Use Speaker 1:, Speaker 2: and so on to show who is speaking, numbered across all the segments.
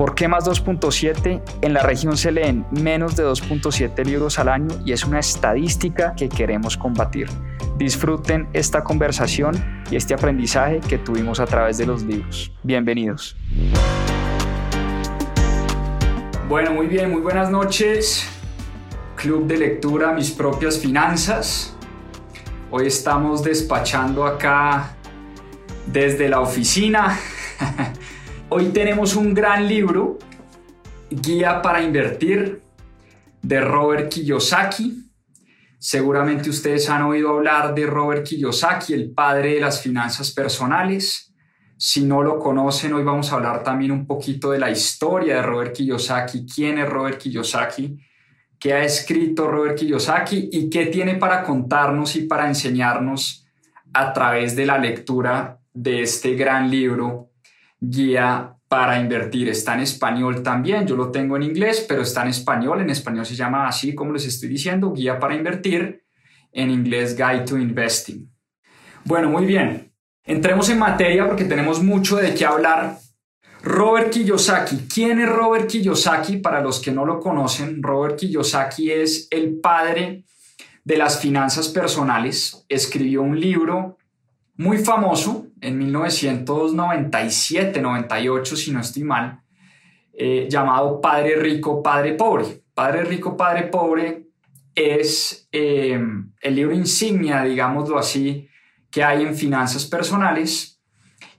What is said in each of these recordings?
Speaker 1: ¿Por qué más 2.7? En la región se leen menos de 2.7 libros al año y es una estadística que queremos combatir. Disfruten esta conversación y este aprendizaje que tuvimos a través de los libros. Bienvenidos. Bueno, muy bien, muy buenas noches. Club de lectura Mis propias finanzas. Hoy estamos despachando acá desde la oficina. Hoy tenemos un gran libro, Guía para Invertir, de Robert Kiyosaki. Seguramente ustedes han oído hablar de Robert Kiyosaki, el padre de las finanzas personales. Si no lo conocen, hoy vamos a hablar también un poquito de la historia de Robert Kiyosaki, quién es Robert Kiyosaki, qué ha escrito Robert Kiyosaki y qué tiene para contarnos y para enseñarnos a través de la lectura de este gran libro, Guía para Invertir. Está en español también, yo lo tengo en inglés, pero está en español. En español se llama así como les estoy diciendo, Guía para Invertir. En inglés, Guide to Investing. Bueno, muy bien. Entremos en materia porque tenemos mucho de qué hablar. Robert Kiyosaki. ¿Quién es Robert Kiyosaki? Para los que no lo conocen, Robert Kiyosaki es el padre de las finanzas personales. Escribió un libro muy famoso en 1997-98, si no estoy mal, eh, llamado Padre Rico, Padre Pobre. Padre Rico, Padre Pobre es eh, el libro insignia, digámoslo así, que hay en finanzas personales.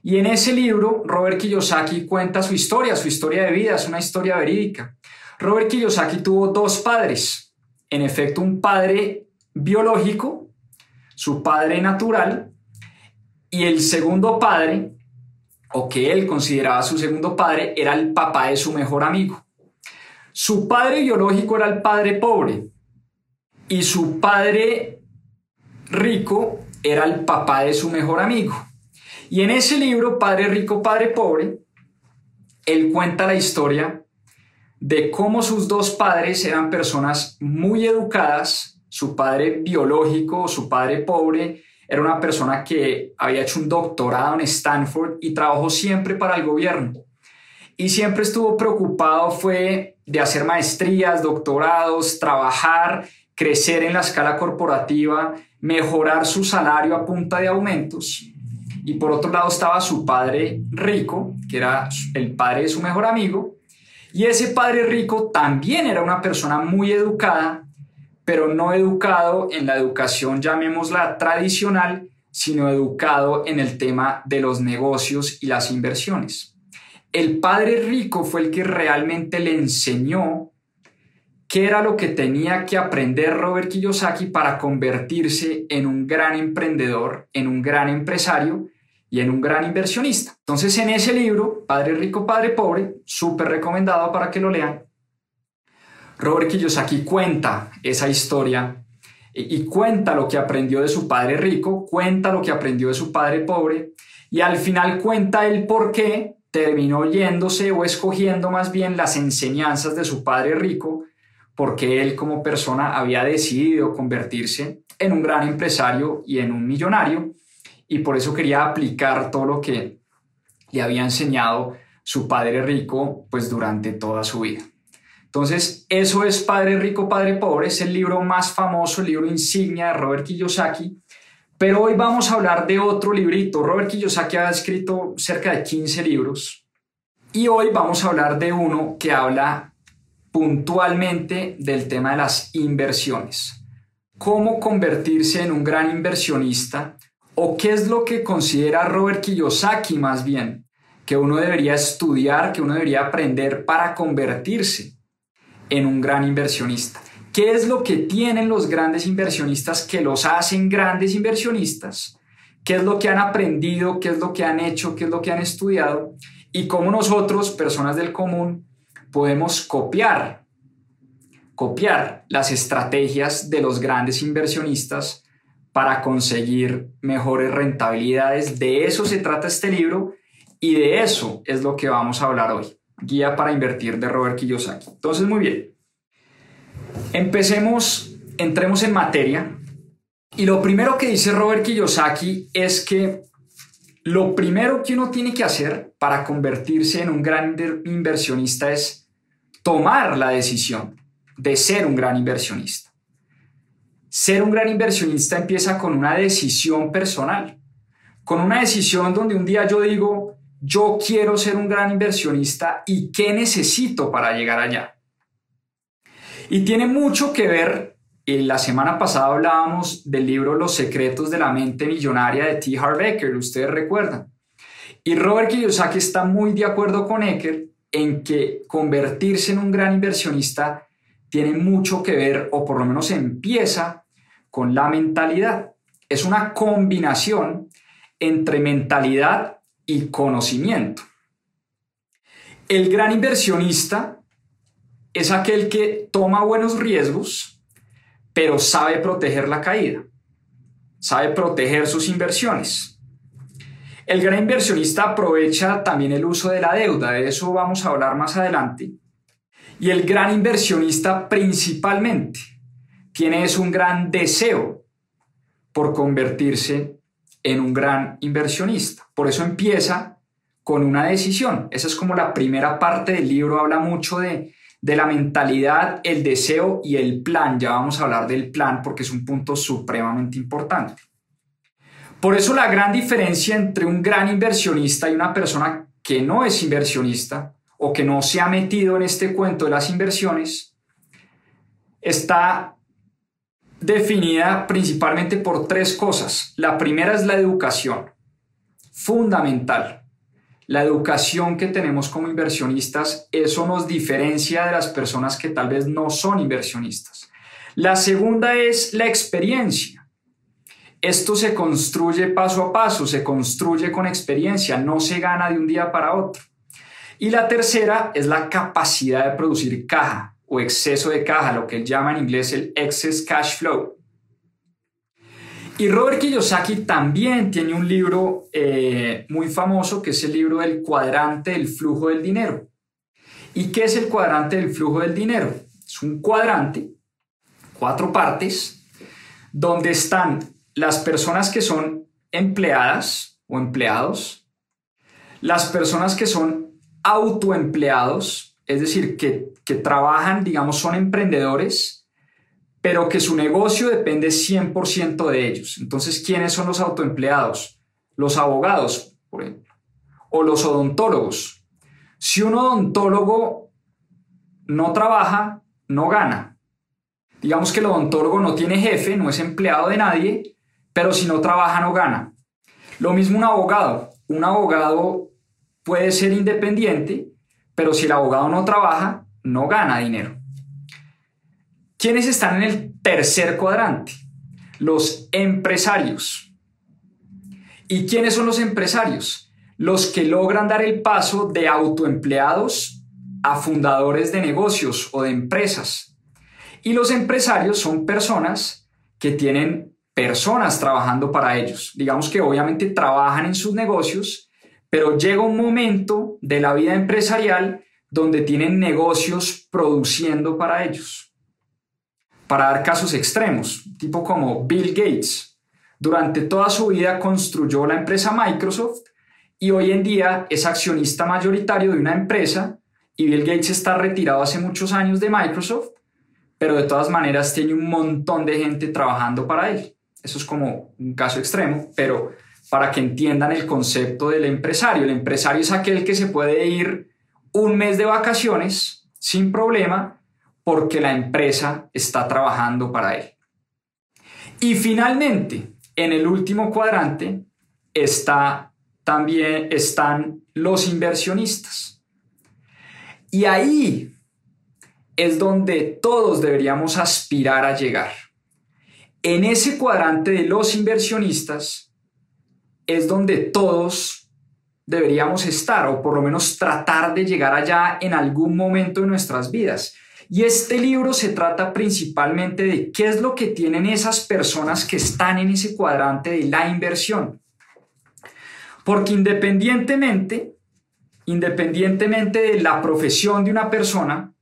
Speaker 1: Y en ese libro, Robert Kiyosaki cuenta su historia, su historia de vida, es una historia verídica. Robert Kiyosaki tuvo dos padres, en efecto un padre biológico, su padre natural, y el segundo padre, o que él consideraba su segundo padre, era el papá de su mejor amigo. Su padre biológico era el padre pobre y su padre rico era el papá de su mejor amigo. Y en ese libro, Padre Rico, Padre Pobre, él cuenta la historia de cómo sus dos padres eran personas muy educadas, su padre biológico, su padre pobre, era una persona que había hecho un doctorado en Stanford y trabajó siempre para el gobierno. Y siempre estuvo preocupado fue de hacer maestrías, doctorados, trabajar, crecer en la escala corporativa, mejorar su salario a punta de aumentos. Y por otro lado estaba su padre rico, que era el padre de su mejor amigo. Y ese padre rico también era una persona muy educada pero no educado en la educación, llamémosla tradicional, sino educado en el tema de los negocios y las inversiones. El padre rico fue el que realmente le enseñó qué era lo que tenía que aprender Robert Kiyosaki para convertirse en un gran emprendedor, en un gran empresario y en un gran inversionista. Entonces en ese libro, Padre Rico, Padre Pobre, súper recomendado para que lo lean, Robert Kiyosaki cuenta esa historia y cuenta lo que aprendió de su padre rico, cuenta lo que aprendió de su padre pobre y al final cuenta el por qué terminó yéndose o escogiendo más bien las enseñanzas de su padre rico, porque él como persona había decidido convertirse en un gran empresario y en un millonario y por eso quería aplicar todo lo que le había enseñado su padre rico pues durante toda su vida. Entonces, eso es Padre Rico, Padre Pobre, es el libro más famoso, el libro insignia de Robert Kiyosaki. Pero hoy vamos a hablar de otro librito. Robert Kiyosaki ha escrito cerca de 15 libros. Y hoy vamos a hablar de uno que habla puntualmente del tema de las inversiones. Cómo convertirse en un gran inversionista o qué es lo que considera Robert Kiyosaki más bien que uno debería estudiar, que uno debería aprender para convertirse en un gran inversionista. ¿Qué es lo que tienen los grandes inversionistas que los hacen grandes inversionistas? ¿Qué es lo que han aprendido? ¿Qué es lo que han hecho? ¿Qué es lo que han estudiado? Y cómo nosotros, personas del común, podemos copiar, copiar las estrategias de los grandes inversionistas para conseguir mejores rentabilidades. De eso se trata este libro y de eso es lo que vamos a hablar hoy. Guía para invertir de Robert Kiyosaki. Entonces, muy bien. Empecemos, entremos en materia. Y lo primero que dice Robert Kiyosaki es que lo primero que uno tiene que hacer para convertirse en un gran inversionista es tomar la decisión de ser un gran inversionista. Ser un gran inversionista empieza con una decisión personal, con una decisión donde un día yo digo, yo quiero ser un gran inversionista y qué necesito para llegar allá. Y tiene mucho que ver, en la semana pasada hablábamos del libro Los secretos de la mente millonaria de T. Harv Eker, ustedes recuerdan. Y Robert Kiyosaki está muy de acuerdo con Eker en que convertirse en un gran inversionista tiene mucho que ver, o por lo menos empieza con la mentalidad. Es una combinación entre mentalidad y conocimiento. El gran inversionista es aquel que toma buenos riesgos, pero sabe proteger la caída, sabe proteger sus inversiones. El gran inversionista aprovecha también el uso de la deuda, de eso vamos a hablar más adelante. Y el gran inversionista principalmente tienes un gran deseo por convertirse en un gran inversionista. Por eso empieza con una decisión. Esa es como la primera parte del libro, habla mucho de, de la mentalidad, el deseo y el plan. Ya vamos a hablar del plan porque es un punto supremamente importante. Por eso la gran diferencia entre un gran inversionista y una persona que no es inversionista o que no se ha metido en este cuento de las inversiones está definida principalmente por tres cosas. La primera es la educación, fundamental. La educación que tenemos como inversionistas, eso nos diferencia de las personas que tal vez no son inversionistas. La segunda es la experiencia. Esto se construye paso a paso, se construye con experiencia, no se gana de un día para otro. Y la tercera es la capacidad de producir caja, o exceso de caja, lo que él llama en inglés el excess cash flow. Y Robert Kiyosaki también tiene un libro eh, muy famoso que es el libro del cuadrante del flujo del dinero. ¿Y qué es el cuadrante del flujo del dinero? Es un cuadrante, cuatro partes, donde están las personas que son empleadas o empleados, las personas que son autoempleados, es decir, que, trabajan, digamos, son emprendedores, pero que su negocio depende 100% de ellos. Entonces, ¿quiénes son los autoempleados? Los abogados, por ejemplo, o los odontólogos. Si un odontólogo no trabaja, no gana. Digamos que el odontólogo no tiene jefe, no es empleado de nadie, pero si no trabaja, no gana. Lo mismo un abogado. Un abogado puede ser independiente, pero si el abogado no trabaja, no gana dinero. ¿Quiénes están en el tercer cuadrante? Los empresarios. ¿Y quiénes son los empresarios? Los que logran dar el paso de autoempleados a fundadores de negocios o de empresas. Y los empresarios son personas que tienen personas trabajando para ellos. Digamos que obviamente trabajan en sus negocios, pero llega un momento de la vida empresarial donde tienen negocios produciendo para ellos. Para dar casos extremos, tipo como Bill Gates, durante toda su vida construyó la empresa Microsoft y hoy en día es accionista mayoritario de una empresa y Bill Gates está retirado hace muchos años de Microsoft, pero de todas maneras tiene un montón de gente trabajando para él. Eso es como un caso extremo, pero para que entiendan el concepto del empresario. El empresario es aquel que se puede ir un mes de vacaciones sin problema porque la empresa está trabajando para él. Y finalmente, en el último cuadrante está también están los inversionistas. Y ahí es donde todos deberíamos aspirar a llegar. En ese cuadrante de los inversionistas es donde todos deberíamos estar o por lo menos tratar de llegar allá en algún momento de nuestras vidas. Y este libro se trata principalmente de qué es lo que tienen esas personas que están en ese cuadrante de la inversión. Porque independientemente, independientemente de la profesión de una persona,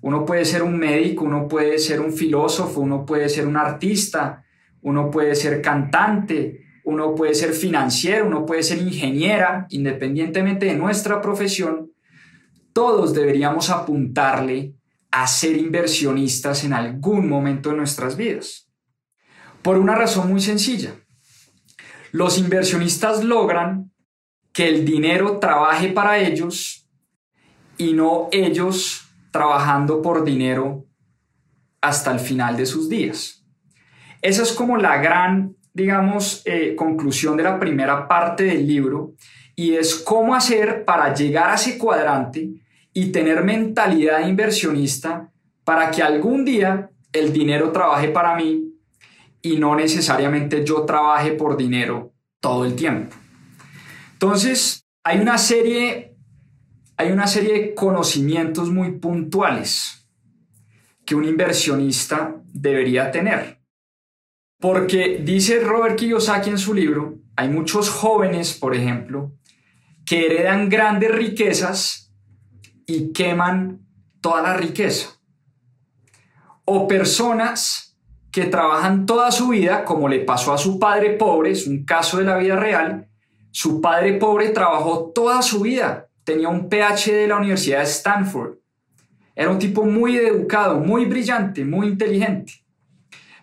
Speaker 1: uno puede ser un médico, uno puede ser un filósofo, uno puede ser un artista, uno puede ser cantante, uno puede ser financiero, uno puede ser ingeniera, independientemente de nuestra profesión, todos deberíamos apuntarle a ser inversionistas en algún momento de nuestras vidas. Por una razón muy sencilla. Los inversionistas logran que el dinero trabaje para ellos y no ellos trabajando por dinero hasta el final de sus días. Esa es como la gran, digamos, eh, conclusión de la primera parte del libro y es cómo hacer para llegar a ese cuadrante y tener mentalidad inversionista para que algún día el dinero trabaje para mí y no necesariamente yo trabaje por dinero todo el tiempo. Entonces, hay una serie, hay una serie de conocimientos muy puntuales que un inversionista debería tener. Porque dice Robert Kiyosaki en su libro, hay muchos jóvenes, por ejemplo, que heredan grandes riquezas y queman toda la riqueza. O personas que trabajan toda su vida, como le pasó a su padre pobre, es un caso de la vida real, su padre pobre trabajó toda su vida, tenía un PhD de la Universidad de Stanford, era un tipo muy educado, muy brillante, muy inteligente,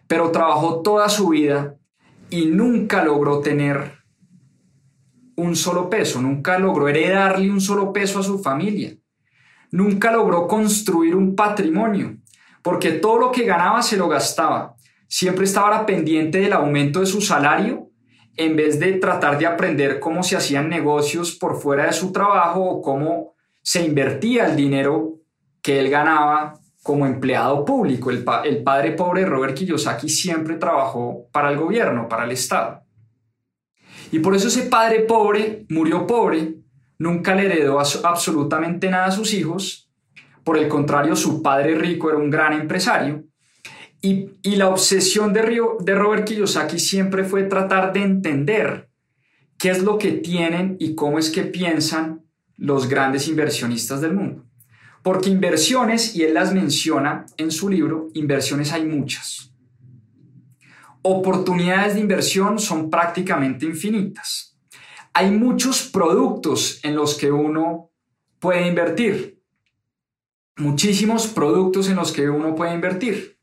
Speaker 1: pero trabajó toda su vida y nunca logró tener un solo peso, nunca logró heredarle un solo peso a su familia nunca logró construir un patrimonio, porque todo lo que ganaba se lo gastaba. Siempre estaba pendiente del aumento de su salario en vez de tratar de aprender cómo se hacían negocios por fuera de su trabajo o cómo se invertía el dinero que él ganaba como empleado público. El, padre pobre Robert Kiyosaki siempre trabajó para el gobierno, para el Estado. Y por eso ese padre pobre murió pobre nunca le heredó absolutamente nada a sus hijos. Por el contrario, su padre rico era un gran empresario. Y, la obsesión de, de Robert Kiyosaki siempre fue tratar de entender qué es lo que tienen y cómo es que piensan los grandes inversionistas del mundo. Porque inversiones, y él las menciona en su libro, inversiones hay muchas. Oportunidades de inversión son prácticamente infinitas hay muchos productos en los que uno puede invertir. Muchísimos productos en los que uno puede invertir.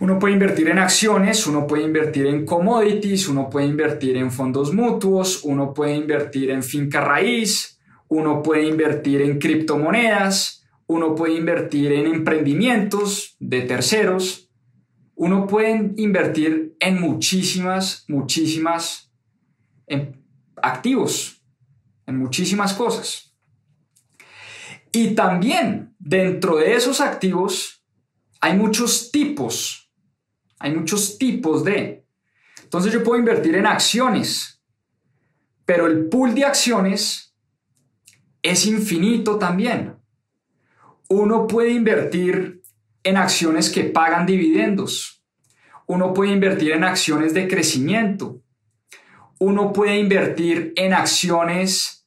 Speaker 1: Uno puede invertir en acciones, uno puede invertir en commodities, uno puede invertir en fondos mutuos, uno puede invertir en finca raíz, uno puede invertir en criptomonedas, uno puede invertir en emprendimientos de terceros, uno puede invertir en muchísimas, muchísimas en activos, en muchísimas cosas. Y también dentro de esos activos hay muchos tipos, hay muchos tipos de. Entonces yo puedo invertir en acciones, pero el pool de acciones es infinito también. Uno puede invertir en acciones que pagan dividendos. Uno puede invertir en acciones de crecimiento uno puede invertir en acciones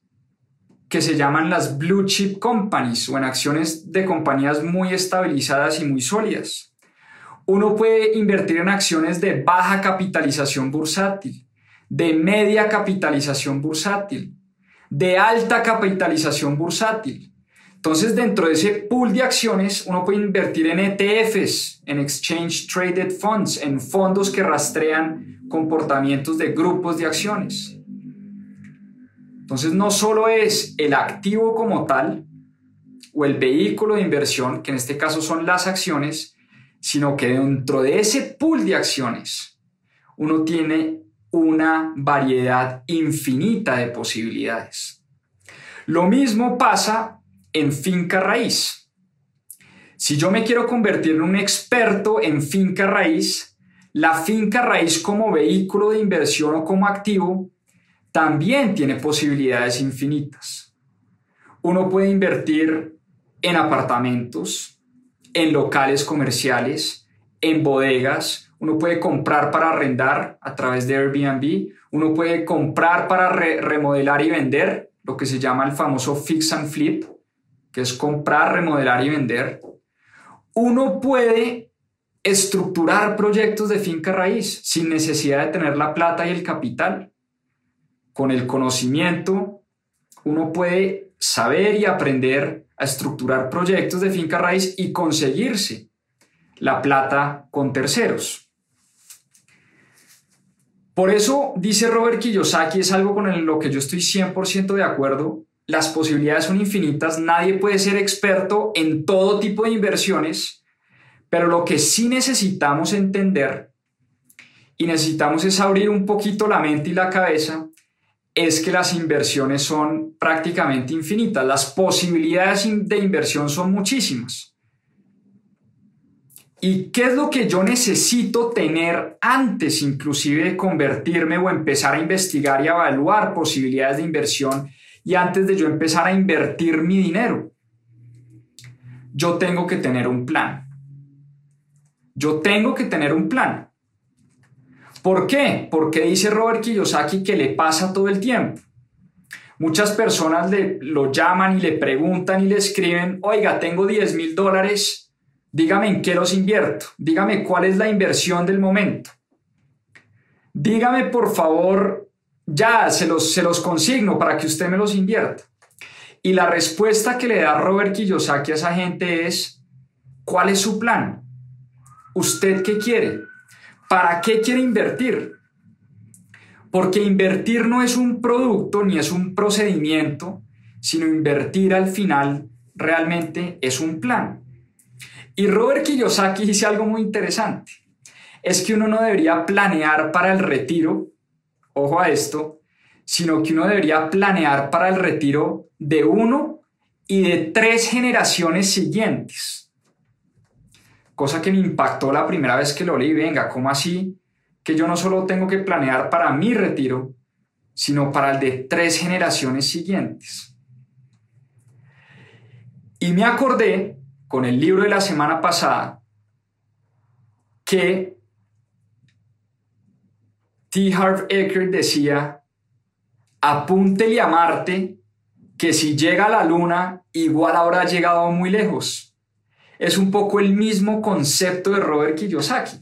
Speaker 1: que se llaman las blue chip companies o en acciones de compañías muy estabilizadas y muy sólidas. Uno puede invertir en acciones de baja capitalización bursátil, de media capitalización bursátil, de alta capitalización bursátil. Entonces, dentro de ese pool de acciones, uno puede invertir en ETFs, en Exchange Traded Funds, en fondos que rastrean comportamientos de grupos de acciones. Entonces no solo es el activo como tal o el vehículo de inversión, que en este caso son las acciones, sino que dentro de ese pool de acciones uno tiene una variedad infinita de posibilidades. Lo mismo pasa en finca raíz. Si yo me quiero convertir en un experto en finca raíz, la finca raíz como vehículo de inversión o como activo también tiene posibilidades infinitas. Uno puede invertir en apartamentos, en locales comerciales, en bodegas, uno puede comprar para arrendar a través de Airbnb, uno puede comprar para remodelar y vender, lo que se llama el famoso fix and flip, que es comprar, remodelar y vender. Uno puede estructurar proyectos de finca raíz sin necesidad de tener la plata y el capital. Con el conocimiento, uno puede saber y aprender a estructurar proyectos de finca raíz y conseguirse la plata con terceros. Por eso, dice Robert Kiyosaki, es algo con lo que yo estoy 100% de acuerdo, las posibilidades son infinitas, nadie puede ser experto en todo tipo de inversiones, pero lo que sí necesitamos entender y necesitamos es abrir un poquito la mente y la cabeza, es que las inversiones son prácticamente infinitas, las posibilidades de inversión son muchísimas. ¿Y qué es lo que yo necesito tener antes inclusive de convertirme o empezar a investigar y evaluar posibilidades de inversión y antes de yo empezar a invertir mi dinero? Yo tengo que tener un plan. Yo tengo que tener un plan. ¿Por qué? Porque dice Robert Kiyosaki que le pasa todo el tiempo. Muchas personas le, lo llaman y le preguntan y le escriben, oiga, tengo 10 mil dólares Dígame en qué los invierto. Dígame cuál es la inversión del momento. Dígame, por favor, ya se los, consigno para que usted me los invierta. Y la respuesta que le da Robert Kiyosaki a esa gente es, ¿cuál es su plan? ¿Usted qué quiere? ¿Para qué quiere invertir? Porque invertir no es un producto ni es un procedimiento, sino invertir al final realmente es un plan. Y Robert Kiyosaki dice algo muy interesante. Es que uno no debería planear para el retiro, ojo a esto, sino que uno debería planear para el retiro de uno y de tres generaciones siguientes. Cosa que me impactó la primera vez que lo leí. Venga, ¿cómo así? Que yo no solo tengo que planear para mi retiro, sino para el de tres generaciones siguientes. Y me acordé con el libro de la semana pasada que T. Harv Eker decía, apúntele a Marte que si llega a la Luna igual habrá llegado muy lejos. Es un poco el mismo concepto de Robert Kiyosaki.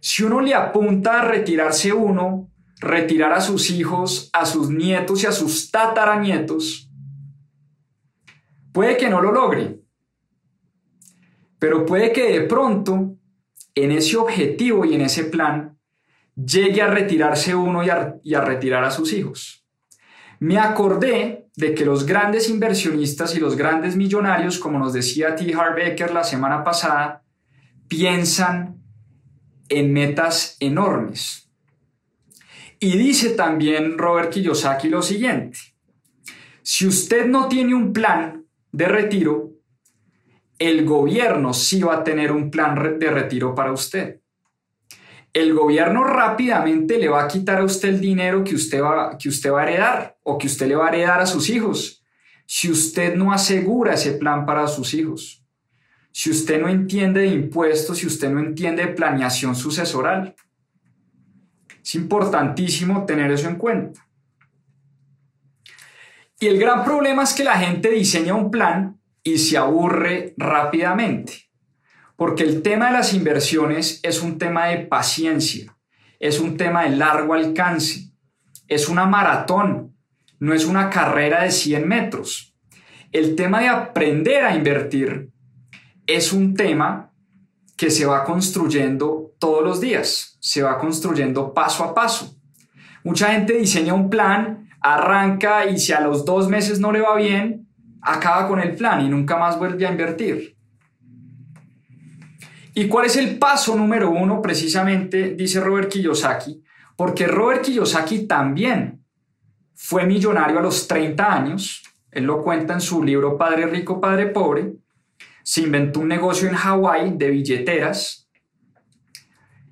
Speaker 1: Si uno le apunta a retirarse uno, retirar a sus hijos, a sus nietos y a sus tataranietos, puede que no lo logre, pero puede que de pronto en ese objetivo y en ese plan llegue a retirarse uno y a, retirar a sus hijos. Me acordé de que los grandes inversionistas y los grandes millonarios, como nos decía T. Harbecker la semana pasada, piensan en metas enormes. Y dice también Robert Kiyosaki lo siguiente, si usted no tiene un plan de retiro, el gobierno sí va a tener un plan de retiro para usted. El gobierno rápidamente le va a quitar a usted el dinero que usted va, que usted va a heredar o que usted le va a heredar a sus hijos si usted no asegura ese plan para sus hijos. Si usted no entiende de impuestos, si usted no entiende de planeación sucesoral. Es importantísimo tener eso en cuenta. Y el gran problema es que la gente diseña un plan y se aburre rápidamente. Porque el tema de las inversiones es un tema de paciencia, es un tema de largo alcance, es una maratón, no es una carrera de 100 metros. El tema de aprender a invertir es un tema que se va construyendo todos los días, se va construyendo paso a paso. Mucha gente diseña un plan, arranca y si a los dos meses no le va bien, acaba con el plan y nunca más vuelve a invertir. ¿Y cuál es el paso número uno? Precisamente, dice Robert Kiyosaki, porque Robert Kiyosaki también fue millonario a los 30 años, él lo cuenta en su libro Padre Rico, Padre Pobre, se inventó un negocio en Hawái de billeteras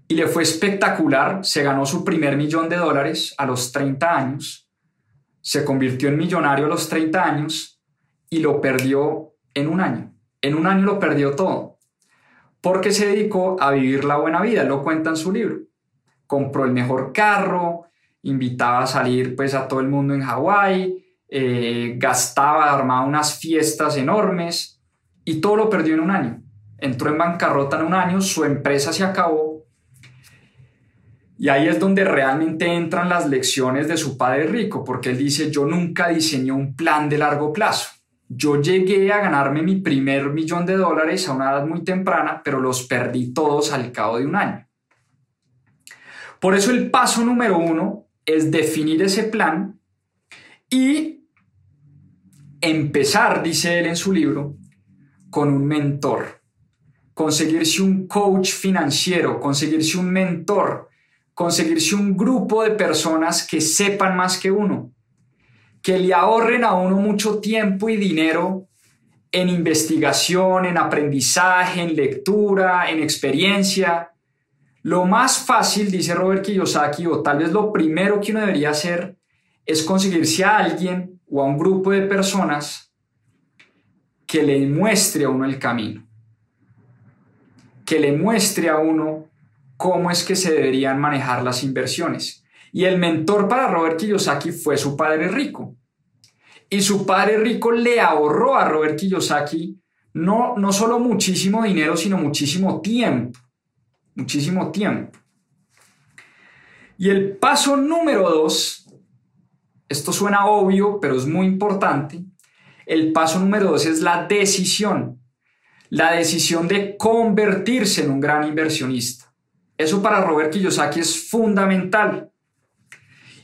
Speaker 1: y le fue espectacular, se ganó su primer millón de dólares a los 30 años, se convirtió en millonario a los 30 años y lo perdió en un año. En un año lo perdió todo. Porque se dedicó a vivir la buena vida, lo cuenta en su libro. Compró el mejor carro, invitaba a salir pues a todo el mundo en Hawái, eh, gastaba, armaba unas fiestas enormes y todo lo perdió en un año. Entró en bancarrota en un año, su empresa se acabó y ahí es donde realmente entran las lecciones de su padre rico, porque él dice, yo nunca diseñé un plan de largo plazo. Yo llegué a ganarme mi primer millón de dólares a una edad muy temprana, pero los perdí todos al cabo de un año. Por eso el paso número uno es definir ese plan y empezar, dice él en su libro, con un mentor. Conseguirse un coach financiero, conseguirse un mentor, conseguirse un grupo de personas que sepan más que uno, que le ahorren a uno mucho tiempo y dinero en investigación, en aprendizaje, en lectura, en experiencia. Lo más fácil, dice Robert Kiyosaki, o tal vez lo primero que uno debería hacer, es conseguirse a alguien o a un grupo de personas que le muestre a uno el camino, que le muestre a uno cómo es que se deberían manejar las inversiones. Y el mentor para Robert Kiyosaki fue su padre rico. Y su padre rico le ahorró a Robert Kiyosaki no, no solo muchísimo dinero, sino muchísimo tiempo. Muchísimo tiempo. Y el paso número dos, esto suena obvio, pero es muy importante. El paso número dos es la decisión. La decisión de convertirse en un gran inversionista. Eso para Robert Kiyosaki es fundamental.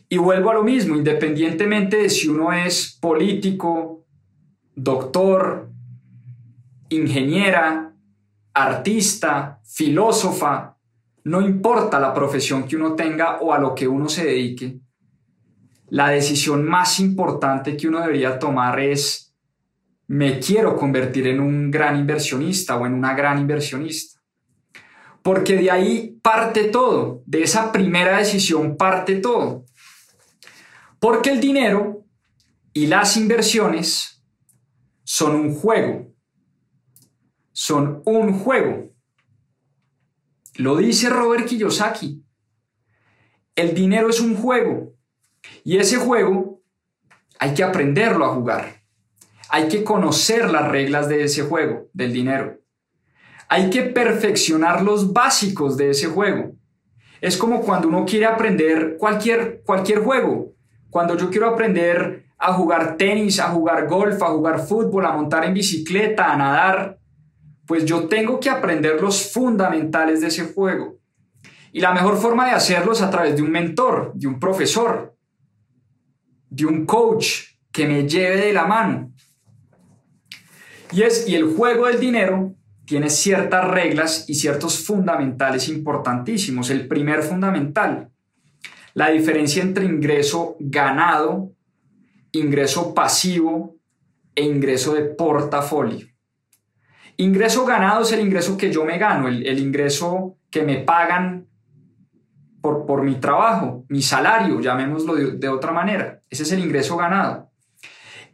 Speaker 1: Y vuelvo a lo mismo, independientemente de si uno es político, doctor, ingeniera, artista, filósofa, no importa la profesión que uno tenga o a lo que uno se dedique, la decisión más importante que uno debería tomar es, me quiero convertir en un gran inversionista o en una gran inversionista. Porque de ahí parte todo, de esa primera decisión parte todo. Porque el dinero y las inversiones son un juego. Son un juego. Lo dice Robert Kiyosaki. El dinero es un juego. Y ese juego hay que aprenderlo a jugar. Hay que conocer las reglas de ese juego, del dinero. Hay que perfeccionar los básicos de ese juego. Es como cuando uno quiere aprender cualquier, cualquier juego. Cuando yo quiero aprender a jugar tenis, a jugar golf, a jugar fútbol, a montar en bicicleta, a nadar, pues yo tengo que aprender los fundamentales de ese juego. Y la mejor forma de hacerlo es a través de un mentor, de un profesor, de un coach que me lleve de la mano. Y es y el juego del dinero tiene ciertas reglas y ciertos fundamentales importantísimos. El primer fundamental, la diferencia entre ingreso ganado, ingreso pasivo e ingreso de portafolio. Ingreso ganado es el ingreso que yo me gano, el, ingreso que me pagan por, por, mi trabajo, mi salario, llamémoslo de, de otra manera. Ese es el ingreso ganado.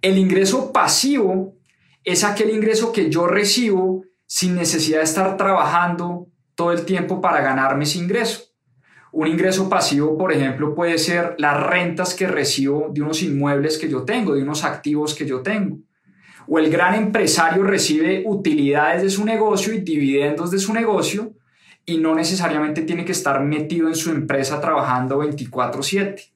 Speaker 1: El ingreso pasivo es aquel ingreso que yo recibo sin necesidad de estar trabajando todo el tiempo para ganarme ese ingreso. Un ingreso pasivo, por ejemplo, puede ser las rentas que recibo de unos inmuebles que yo tengo, de unos activos que yo tengo. O el gran empresario recibe utilidades de su negocio y dividendos de su negocio y no necesariamente tiene que estar metido en su empresa trabajando 24/7.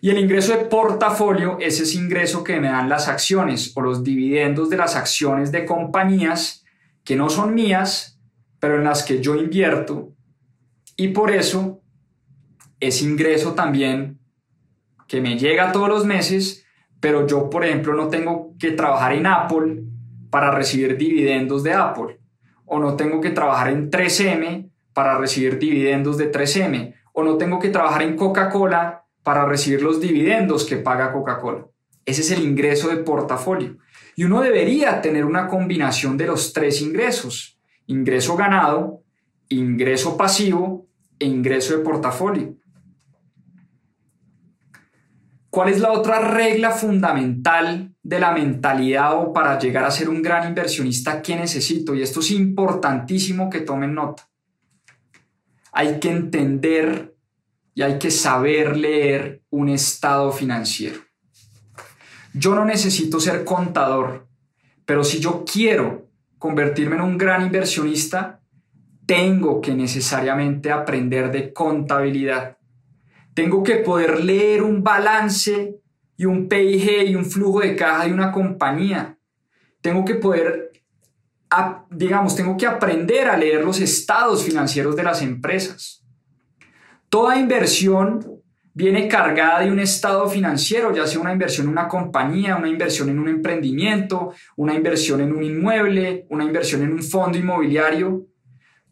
Speaker 1: Y el ingreso de portafolio es ese ingreso que me dan las acciones o los dividendos de las acciones de compañías que no son mías, pero en las que yo invierto. Y por eso ese ingreso también que me llega todos los meses, pero yo, por ejemplo, no tengo que trabajar en Apple para recibir dividendos de Apple. O no tengo que trabajar en 3M para recibir dividendos de 3M. O no tengo que trabajar en Coca-Cola para recibir los dividendos que paga Coca-Cola. Ese es el ingreso de portafolio. Y uno debería tener una combinación de los tres ingresos. Ingreso ganado, ingreso pasivo e ingreso de portafolio. ¿Cuál es la otra regla fundamental de la mentalidad o para llegar a ser un gran inversionista que necesito? Y esto es importantísimo que tomen nota. Hay que entender y hay que saber leer un estado financiero. Yo no necesito ser contador, pero si yo quiero convertirme en un gran inversionista, tengo que necesariamente aprender de contabilidad. Tengo que poder leer un balance y un PIG y un flujo de caja de una compañía. Tengo que poder, digamos, tengo que aprender a leer los estados financieros de las empresas. Toda inversión viene cargada de un estado financiero, ya sea una inversión en una compañía, una inversión en un emprendimiento, una inversión en un inmueble, una inversión en un fondo inmobiliario.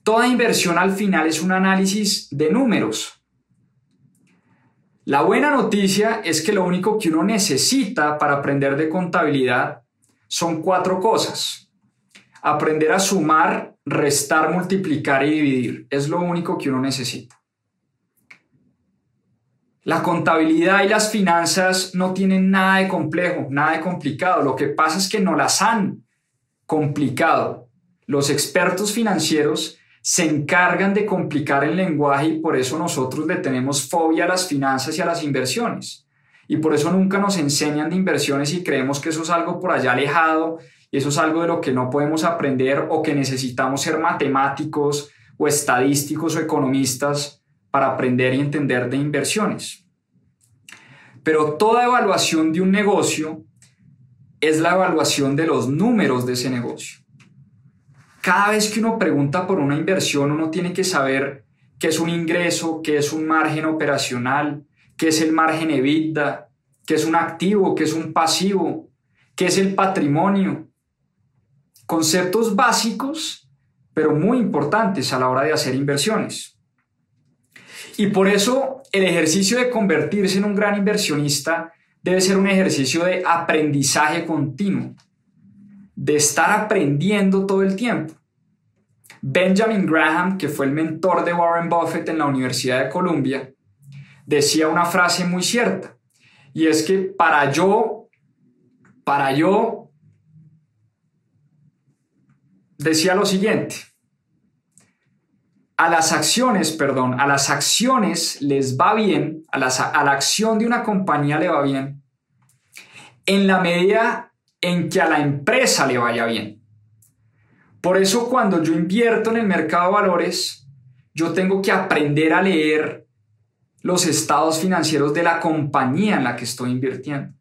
Speaker 1: Toda inversión al final es un análisis de números. La buena noticia es que lo único que uno necesita para aprender de contabilidad son cuatro cosas. Aprender a sumar, restar, multiplicar y dividir. Es lo único que uno necesita. La contabilidad y las finanzas no tienen nada de complejo, nada de complicado. Lo que pasa es que no las han complicado. Los expertos financieros se encargan de complicar el lenguaje y por eso nosotros le tenemos fobia a las finanzas y a las inversiones. Y por eso nunca nos enseñan de inversiones y creemos que eso es algo por allá alejado y eso es algo de lo que no podemos aprender o que necesitamos ser matemáticos o estadísticos o economistas para aprender y entender de inversiones. Pero toda evaluación de un negocio es la evaluación de los números de ese negocio. Cada vez que uno pregunta por una inversión, uno tiene que saber qué es un ingreso, qué es un margen operacional, qué es el margen EBITDA, qué es un activo, qué es un pasivo, qué es el patrimonio. Conceptos básicos, pero muy importantes a la hora de hacer inversiones. Y por eso el ejercicio de convertirse en un gran inversionista debe ser un ejercicio de aprendizaje continuo, de estar aprendiendo todo el tiempo. Benjamin Graham, que fue el mentor de Warren Buffett en la Universidad de Columbia, decía una frase muy cierta, y es que para yo, para yo, decía lo siguiente, a las acciones, perdón, a las acciones les va bien, a, la acción de una compañía le va bien, en la medida en que a la empresa le vaya bien. Por eso cuando yo invierto en el mercado de valores, yo tengo que aprender a leer los estados financieros de la compañía en la que estoy invirtiendo.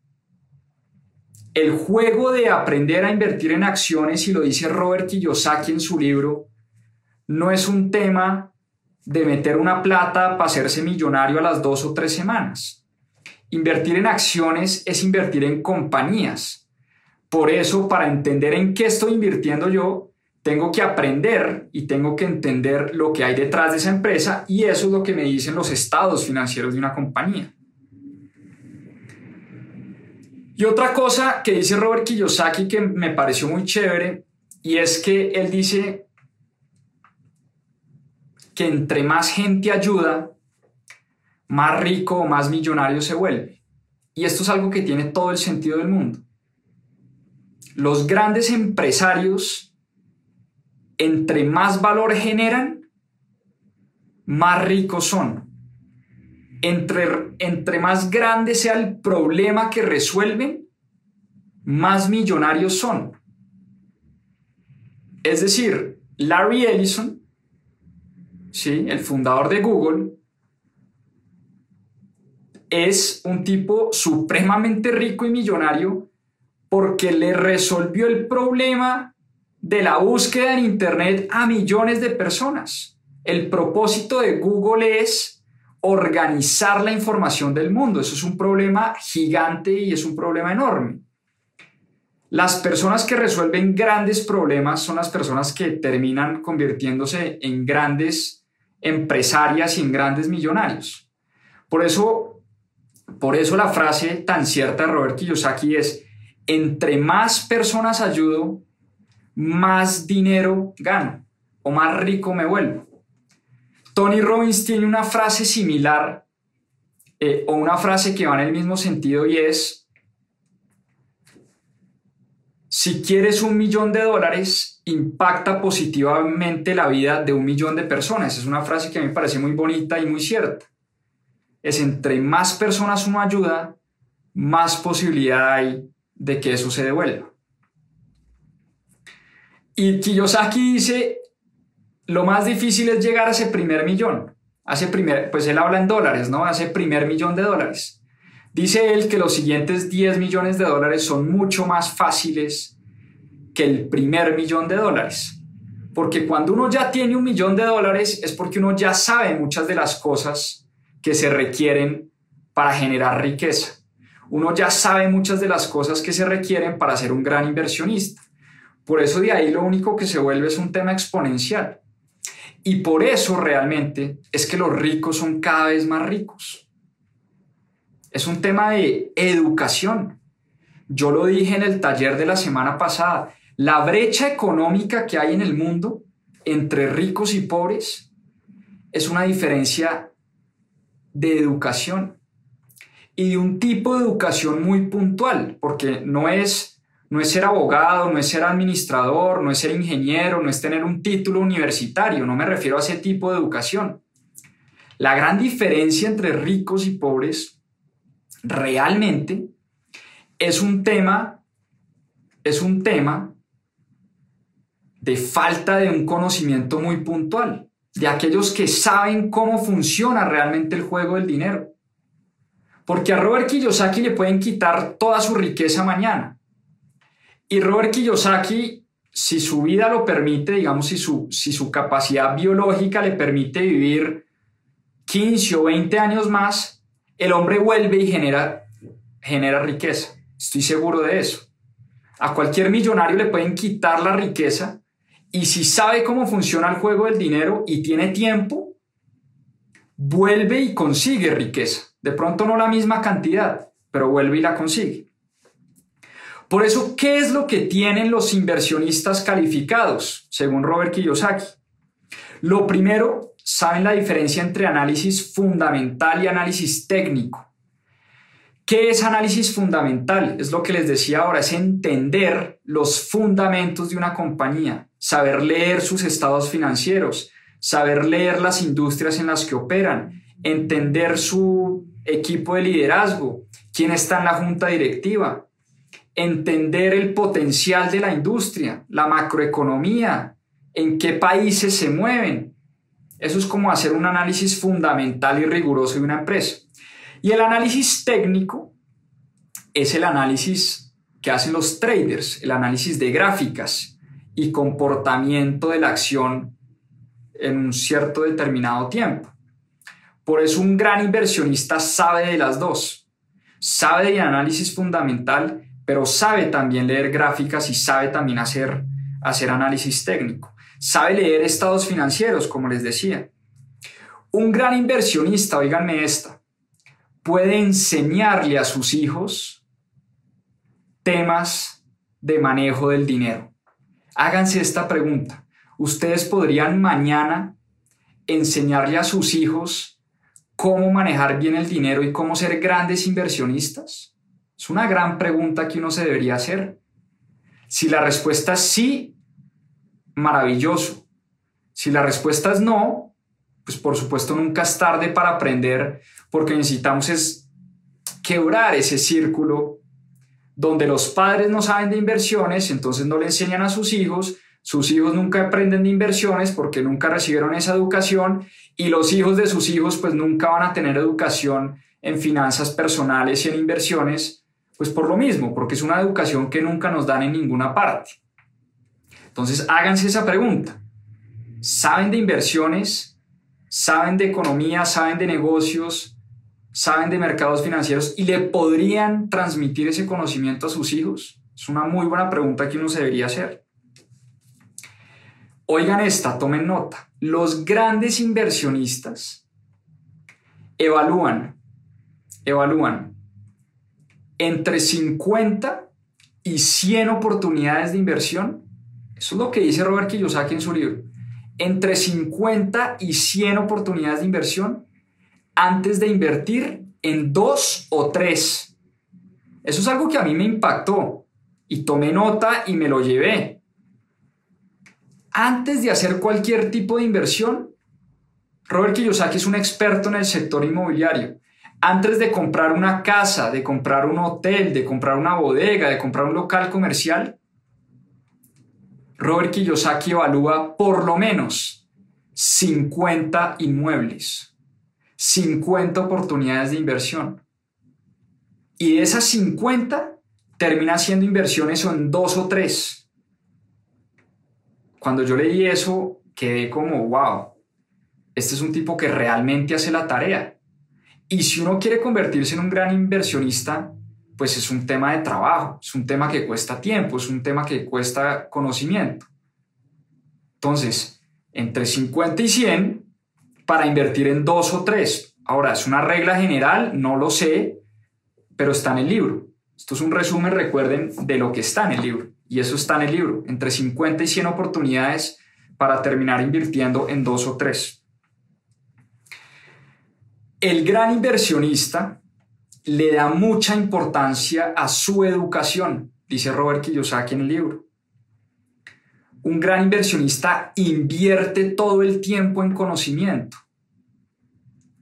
Speaker 1: El juego de aprender a invertir en acciones, y lo dice Robert Kiyosaki en su libro, no es un tema de meter una plata para hacerse millonario a las dos o tres semanas. Invertir en acciones es invertir en compañías. Por eso, para entender en qué estoy invirtiendo yo, tengo que aprender y tengo que entender lo que hay detrás de esa empresa y eso es lo que me dicen los estados financieros de una compañía. Y otra cosa que dice Robert Kiyosaki que me pareció muy chévere y es que él dice que entre más gente ayuda, más rico o más millonario se vuelve. Y esto es algo que tiene todo el sentido del mundo. Los grandes empresarios, entre más valor generan, más ricos son. Entre, entre más grande sea el problema que resuelven, más millonarios son. Es decir, Larry Ellison ¿sí? el fundador de Google, es un tipo supremamente rico y millonario porque le resolvió el problema de la búsqueda en Internet a millones de personas. El propósito de Google es organizar la información del mundo. Eso es un problema gigante y es un problema enorme. Las personas que resuelven grandes problemas son las personas que terminan convirtiéndose en grandes empresarias y en grandes millonarios. Por eso, por eso la frase tan cierta de Robert Kiyosaki es, entre más personas ayudo, más dinero gano o más rico me vuelvo. Tony Robbins tiene una frase similar eh, o una frase que va en el mismo sentido y es, si quieres un millón de dólares, impacta positivamente la vida de un millón de personas. Es una frase que a mí me parece muy bonita y muy cierta. Es entre más personas uno ayuda, más posibilidad hay de que eso se devuelva. Y Kiyosaki dice, lo más difícil es llegar a ese primer millón. Hace primer, pues él habla en dólares, ¿no? Hace primer millón de dólares. Dice él que los siguientes 10 millones de dólares son mucho más fáciles que el primer millón de dólares. Porque cuando uno ya tiene un millón de dólares es porque uno ya sabe muchas de las cosas que se requieren para generar riqueza. Uno ya sabe muchas de las cosas que se requieren para ser un gran inversionista. Por eso de ahí lo único que se vuelve es un tema exponencial. Y por eso realmente es que los ricos son cada vez más ricos. Es un tema de educación. Yo lo dije en el taller de la semana pasada. La brecha económica que hay en el mundo entre ricos y pobres es una diferencia de educación y de un tipo de educación muy puntual, porque no es no es ser abogado, no es ser administrador, no es ser ingeniero, no es tener un título universitario, no me refiero a ese tipo de educación. La gran diferencia entre ricos y pobres realmente es un tema es un tema de falta de un conocimiento muy puntual, de aquellos que saben cómo funciona realmente el juego del dinero. Porque a Robert Kiyosaki le pueden quitar toda su riqueza mañana y Robert Kiyosaki, si su vida lo permite, digamos, si su, si su capacidad biológica le permite vivir 15 o 20 años más, el hombre vuelve y genera, genera riqueza. Estoy seguro de eso. A cualquier millonario le pueden quitar la riqueza y si sabe cómo funciona el juego del dinero y tiene tiempo, vuelve y consigue riqueza. De pronto no la misma cantidad, pero vuelve y la consigue. Por eso, ¿qué es lo que tienen los inversionistas calificados, según Robert Kiyosaki? Lo primero, saben la diferencia entre análisis fundamental y análisis técnico. ¿Qué es análisis fundamental? Es lo que les decía ahora, es entender los fundamentos de una compañía, saber leer sus estados financieros, saber leer las industrias en las que operan, entender su equipo de liderazgo, quién está en la junta directiva, entender el potencial de la industria, la macroeconomía, en qué países se mueven. Eso es como hacer un análisis fundamental y riguroso de una empresa. Y el análisis técnico es el análisis que hacen los traders, el análisis de gráficas y comportamiento de la acción en un cierto determinado tiempo. Por eso un gran inversionista sabe de las dos. Sabe de análisis fundamental pero sabe también leer gráficas y sabe también hacer, hacer análisis técnico. Sabe leer estados financieros, como les decía. Un gran inversionista, oíganme esta, puede enseñarle a sus hijos temas de manejo del dinero. Háganse esta pregunta. ¿Ustedes podrían mañana enseñarle a sus hijos cómo manejar bien el dinero y cómo ser grandes inversionistas? Es una gran pregunta que uno se debería hacer. Si la respuesta es sí, maravilloso. Si la respuesta es no, pues por supuesto nunca es tarde para aprender, porque necesitamos es quebrar ese círculo donde los padres no saben de inversiones, entonces no le enseñan a sus hijos, sus hijos nunca aprenden de inversiones porque nunca recibieron esa educación y los hijos de sus hijos pues nunca van a tener educación en finanzas personales y en inversiones pues por lo mismo, porque es una educación que nunca nos dan en ninguna parte. Entonces, háganse esa pregunta. ¿Saben de inversiones? ¿Saben de economía? ¿Saben de negocios? ¿Saben de mercados financieros? ¿Y le podrían transmitir ese conocimiento a sus hijos? Es una muy buena pregunta que uno se debería hacer. Oigan esta, tomen nota. Los grandes inversionistas evalúan, evalúan entre 50 y 100 oportunidades de inversión. Eso es lo que dice Robert Kiyosaki en su libro. Entre 50 y 100 oportunidades de inversión antes de invertir en dos o tres. Eso es algo que a mí me impactó y tomé nota y me lo llevé. Antes de hacer cualquier tipo de inversión, Robert Kiyosaki es un experto en el sector inmobiliario. Antes de comprar una casa, de comprar un hotel, de comprar una bodega, de comprar un local comercial, Robert Kiyosaki evalúa por lo menos 50 inmuebles, 50 oportunidades de inversión. Y de esas 50 termina haciendo inversiones en dos o tres. Cuando yo leí eso, quedé como, wow, este es un tipo que realmente hace la tarea. Y si uno quiere convertirse en un gran inversionista, pues es un tema de trabajo, es un tema que cuesta tiempo, es un tema que cuesta conocimiento. Entonces, entre 50 y 100 para invertir en dos o tres. Ahora, es una regla general, no lo sé, pero está en el libro. Esto es un resumen, recuerden, de lo que está en el libro. Y eso está en el libro, entre 50 y 100 oportunidades para terminar invirtiendo en dos o tres. El gran inversionista le da mucha importancia a su educación, dice Robert Kiyosaki en el libro. Un gran inversionista invierte todo el tiempo en conocimiento.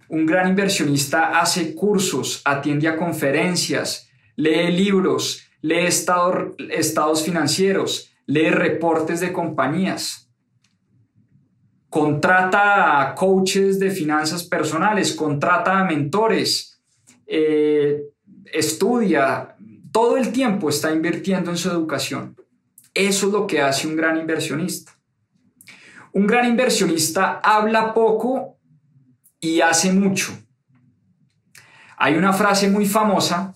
Speaker 1: Un gran inversionista hace cursos, atiende a conferencias, lee libros, lee estados financieros, lee reportes de compañías contrata a coaches de finanzas personales, contrata a mentores, eh, estudia, todo el tiempo está invirtiendo en su educación. Eso es lo que hace un gran inversionista. Un gran inversionista habla poco y hace mucho. Hay una frase muy famosa,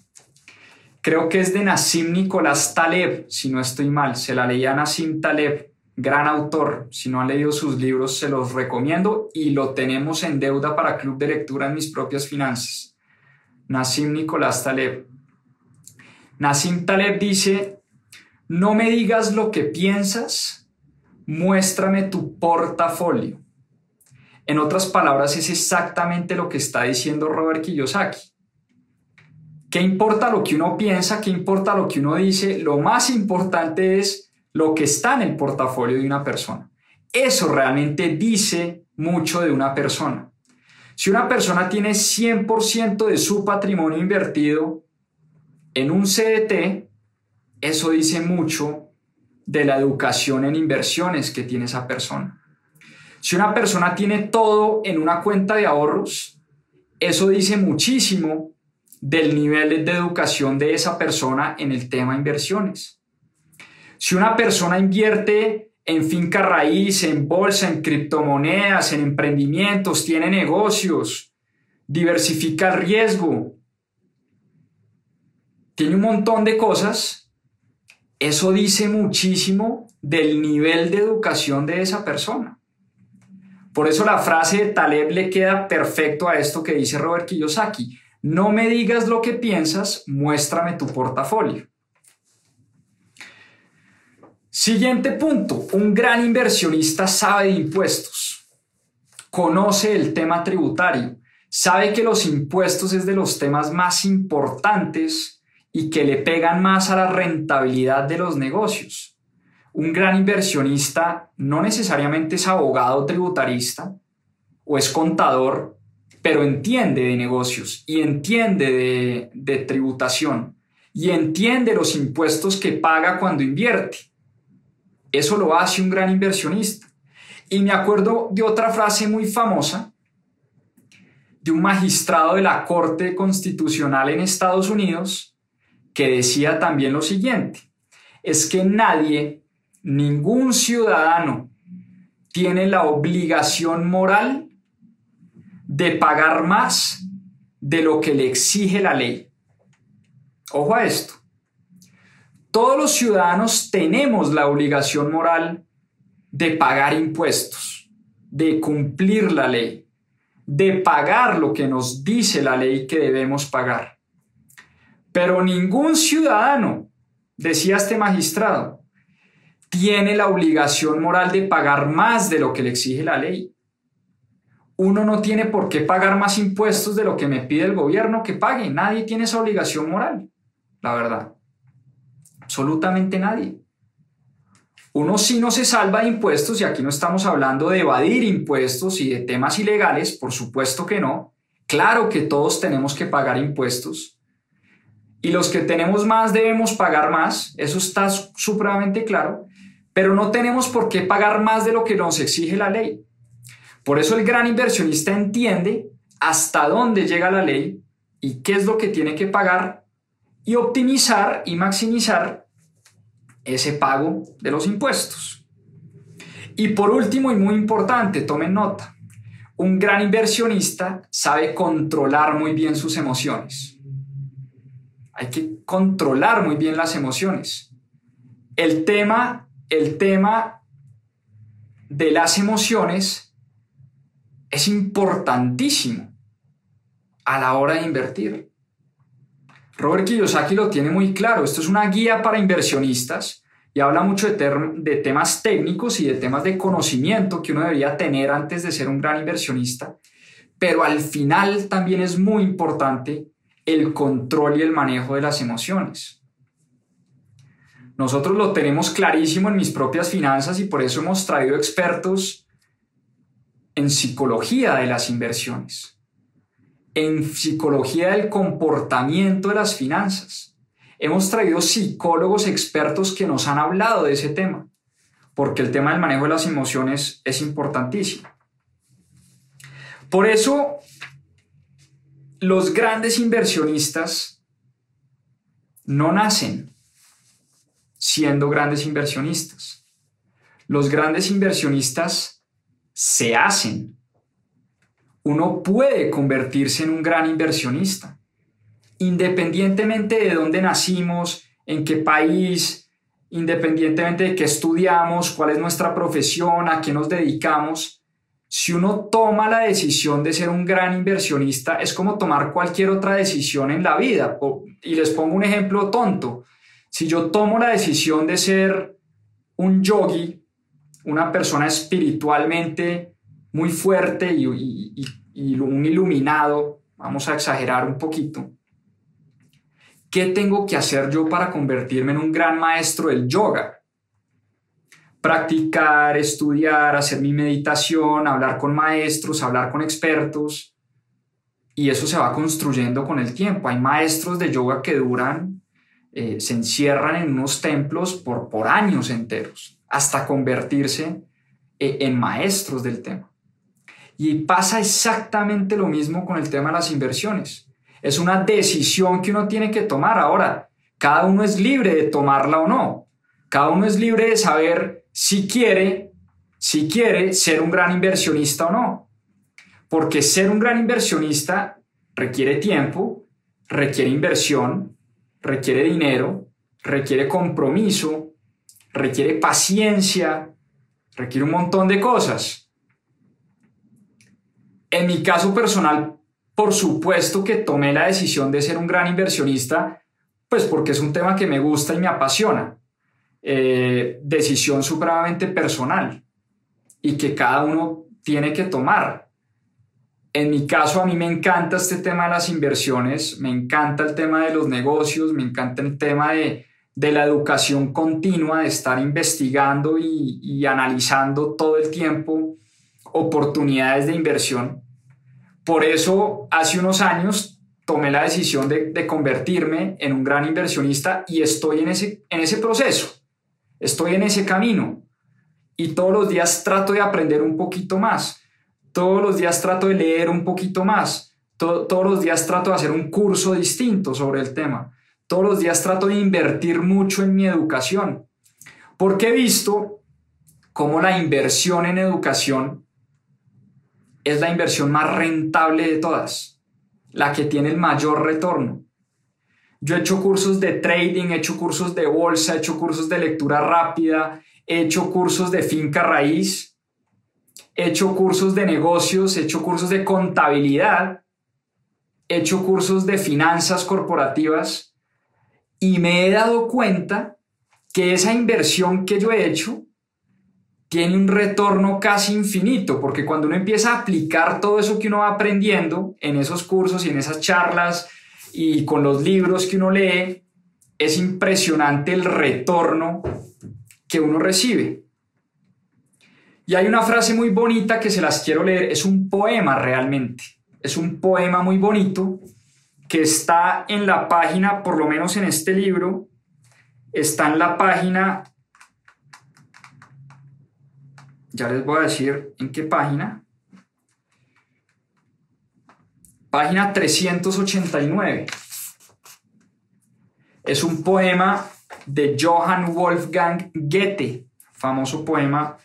Speaker 1: creo que es de Nassim Nicolás Taleb, si no estoy mal, se la leía Nassim Taleb, gran autor. Si no han leído sus libros, se los recomiendo y lo tenemos en deuda para Club de Lectura en mis propias finanzas. Nassim Nicolás Taleb. Nassim Taleb dice, no me digas lo que piensas, muéstrame tu portafolio. En otras palabras, es exactamente lo que está diciendo Robert Kiyosaki. ¿Qué importa lo que uno piensa? ¿Qué importa lo que uno dice? Lo más importante es lo que está en el portafolio de una persona. Eso realmente dice mucho de una persona. Si una persona tiene 100% de su patrimonio invertido en un CDT, eso dice mucho de la educación en inversiones que tiene esa persona. Si una persona tiene todo en una cuenta de ahorros, eso dice muchísimo del nivel de educación de esa persona en el tema inversiones. Si una persona invierte en finca raíz, en bolsa, en criptomonedas, en emprendimientos, tiene negocios, diversifica el riesgo, tiene un montón de cosas, eso dice muchísimo del nivel de educación de esa persona. Por eso la frase de Taleb le queda perfecto a esto que dice Robert Kiyosaki. No me digas lo que piensas, muéstrame tu portafolio. Siguiente punto, un gran inversionista sabe de impuestos, conoce el tema tributario, sabe que los impuestos es de los temas más importantes y que le pegan más a la rentabilidad de los negocios. Un gran inversionista no necesariamente es abogado tributarista o es contador, pero entiende de negocios y entiende de, de tributación y entiende los impuestos que paga cuando invierte eso lo hace un gran inversionista. Y me acuerdo de otra frase muy famosa de un magistrado de la Corte Constitucional en Estados Unidos que decía también lo siguiente, es que nadie, ningún ciudadano, tiene la obligación moral de pagar más de lo que le exige la ley. Ojo a esto. Todos los ciudadanos tenemos la obligación moral de pagar impuestos, de cumplir la ley, de pagar lo que nos dice la ley que debemos pagar. Pero ningún ciudadano, decía este magistrado, tiene la obligación moral de pagar más de lo que le exige la ley. uno no tiene por qué pagar más impuestos de lo que me pide el gobierno que pague. Nadie tiene esa obligación moral, la verdad. Absolutamente nadie. Uno sí no se salva de impuestos y aquí no estamos hablando de evadir impuestos y de temas ilegales, por supuesto que no. Claro que todos tenemos que pagar impuestos. Y los que tenemos más debemos pagar más, eso está supremamente claro, pero no tenemos por qué pagar más de lo que nos exige la ley. Por eso el gran inversionista entiende hasta dónde llega la ley y qué es lo que tiene que pagar y optimizar y maximizar ese pago de los impuestos. Y por último y muy importante, tomen nota, un gran inversionista sabe controlar muy bien sus emociones. Hay que controlar muy bien las emociones. El tema, el tema de las emociones es importantísimo a la hora de invertir. Robert Kiyosaki lo tiene muy claro. Esto es una guía para inversionistas y habla mucho de, temas técnicos y de temas de conocimiento que uno debería tener antes de ser un gran inversionista. Pero al final también es muy importante el control y el manejo de las emociones. Nosotros lo tenemos clarísimo en mis propias finanzas y por eso hemos traído expertos en psicología de las inversiones, en psicología del comportamiento de las finanzas. Hemos traído psicólogos expertos que nos han hablado de ese tema, porque el tema del manejo de las emociones es importantísimo. Por eso, los grandes inversionistas no nacen siendo grandes inversionistas. Los grandes inversionistas se hacen. Uno puede convertirse en un gran inversionista, independientemente de dónde nacimos, en qué país, independientemente de qué estudiamos, cuál es nuestra profesión, a qué nos dedicamos. Si uno toma la decisión de ser un gran inversionista, es como tomar cualquier otra decisión en la vida. Y les pongo un ejemplo tonto. Si yo tomo la decisión de ser un yogi, una persona espiritualmente muy fuerte y, un iluminado, vamos a exagerar un poquito, ¿qué tengo que hacer yo para convertirme en un gran maestro del yoga? Practicar, estudiar, hacer mi meditación, hablar con maestros, hablar con expertos. Y eso se va construyendo con el tiempo. Hay maestros de yoga que duran, eh, se encierran en unos templos por, por años enteros hasta convertirse eh, en maestros del tema. Y pasa exactamente lo mismo con el tema de las inversiones. Es una decisión que uno tiene que tomar. Ahora, cada uno es libre de tomarla o no. Cada uno es libre de saber si quiere, si quiere ser un gran inversionista o no. Porque ser un gran inversionista requiere tiempo, requiere inversión, requiere dinero, requiere compromiso, requiere paciencia, requiere un montón de cosas. En mi caso personal, por supuesto que tomé la decisión de ser un gran inversionista, pues porque es un tema que me gusta y me apasiona. Eh, decisión supremamente personal y que cada uno tiene que tomar. En mi caso, a mí me encanta este tema de las inversiones, me encanta el tema de los negocios, me encanta el tema de, de la educación continua, de estar investigando y, analizando todo el tiempo oportunidades de inversión. Por eso, hace unos años tomé la decisión de, convertirme en un gran inversionista y estoy en ese, proceso, estoy en ese camino. Y todos los días trato de aprender un poquito más, todos los días trato de leer un poquito más, todos los días trato de hacer un curso distinto sobre el tema. Todos los días trato de invertir mucho en mi educación, porque he visto cómo la inversión en educación es la inversión más rentable de todas, la que tiene el mayor retorno. Yo he hecho cursos de trading, he hecho cursos de bolsa, he hecho cursos de lectura rápida, he hecho cursos de finca raíz, he hecho cursos de negocios, he hecho cursos de contabilidad, he hecho cursos de finanzas corporativas y me he dado cuenta que esa inversión que yo he hecho tiene un retorno casi infinito, porque cuando uno empieza a aplicar todo eso que uno va aprendiendo en esos cursos y en esas charlas y con los libros que uno lee, es impresionante el retorno que uno recibe. Y hay una frase muy bonita que se las quiero leer, es un poema realmente, es un poema muy bonito que está en la página, por lo menos en este libro, está en la página ya les voy a decir en qué página. Página 389. Es un poema de Johann Wolfgang Goethe, famoso poema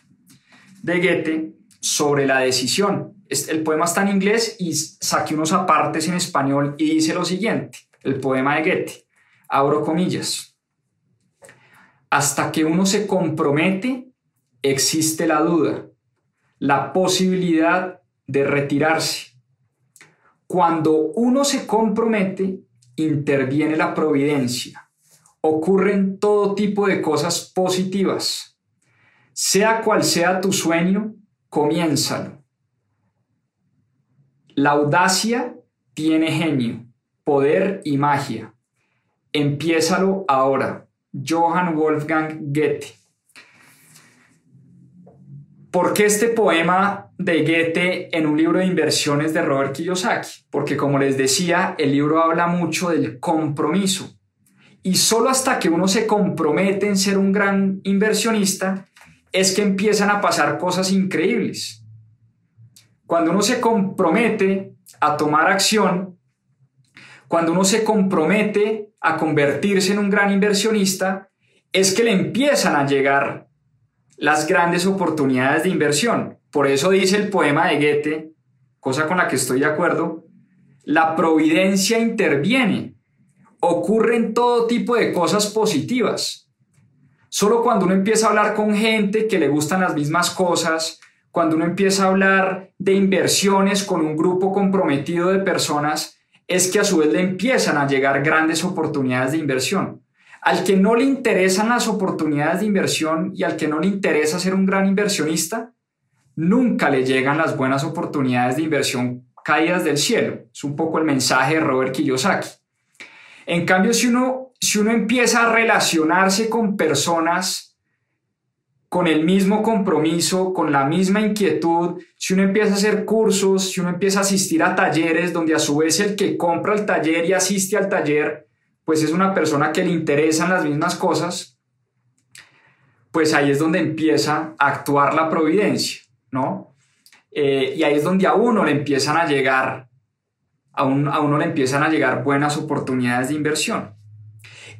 Speaker 1: de Goethe sobre la decisión. El poema está en inglés y saqué unos apartes en español y dice lo siguiente, el poema de Goethe, abro comillas, hasta que uno se compromete existe la duda, la posibilidad de retirarse. Cuando uno se compromete, interviene la providencia. Ocurren todo tipo de cosas positivas. Sea cual sea tu sueño, comiénzalo. La audacia tiene genio, poder y magia. Empiézalo ahora. Johann Wolfgang Goethe. ¿Por qué este poema de Goethe en un libro de inversiones de Robert Kiyosaki? Porque como les decía, el libro habla mucho del compromiso. Y solo hasta que uno se compromete en ser un gran inversionista es que empiezan a pasar cosas increíbles. Cuando uno se compromete a tomar acción, cuando uno se compromete a convertirse en un gran inversionista, es que le empiezan a llegar las grandes oportunidades de inversión. Por eso dice el poema de Goethe, cosa con la que estoy de acuerdo, la providencia interviene, ocurren todo tipo de cosas positivas. Solo cuando uno empieza a hablar con gente que le gustan las mismas cosas, cuando uno empieza a hablar de inversiones con un grupo comprometido de personas, es que a su vez le empiezan a llegar grandes oportunidades de inversión. Al que no le interesan las oportunidades de inversión y al que no le interesa ser un gran inversionista, nunca le llegan las buenas oportunidades de inversión caídas del cielo. Es un poco el mensaje de Robert Kiyosaki. En cambio, si uno, si uno empieza a relacionarse con personas con el mismo compromiso, con la misma inquietud, si uno empieza a hacer cursos, si uno empieza a asistir a talleres donde a su vez el que compra el taller y asiste al taller pues es una persona que le interesan las mismas cosas, pues ahí es donde empieza a actuar la providencia, ¿no? Eh, y ahí es donde a uno le empiezan a llegar, a, a uno le empiezan a llegar buenas oportunidades de inversión.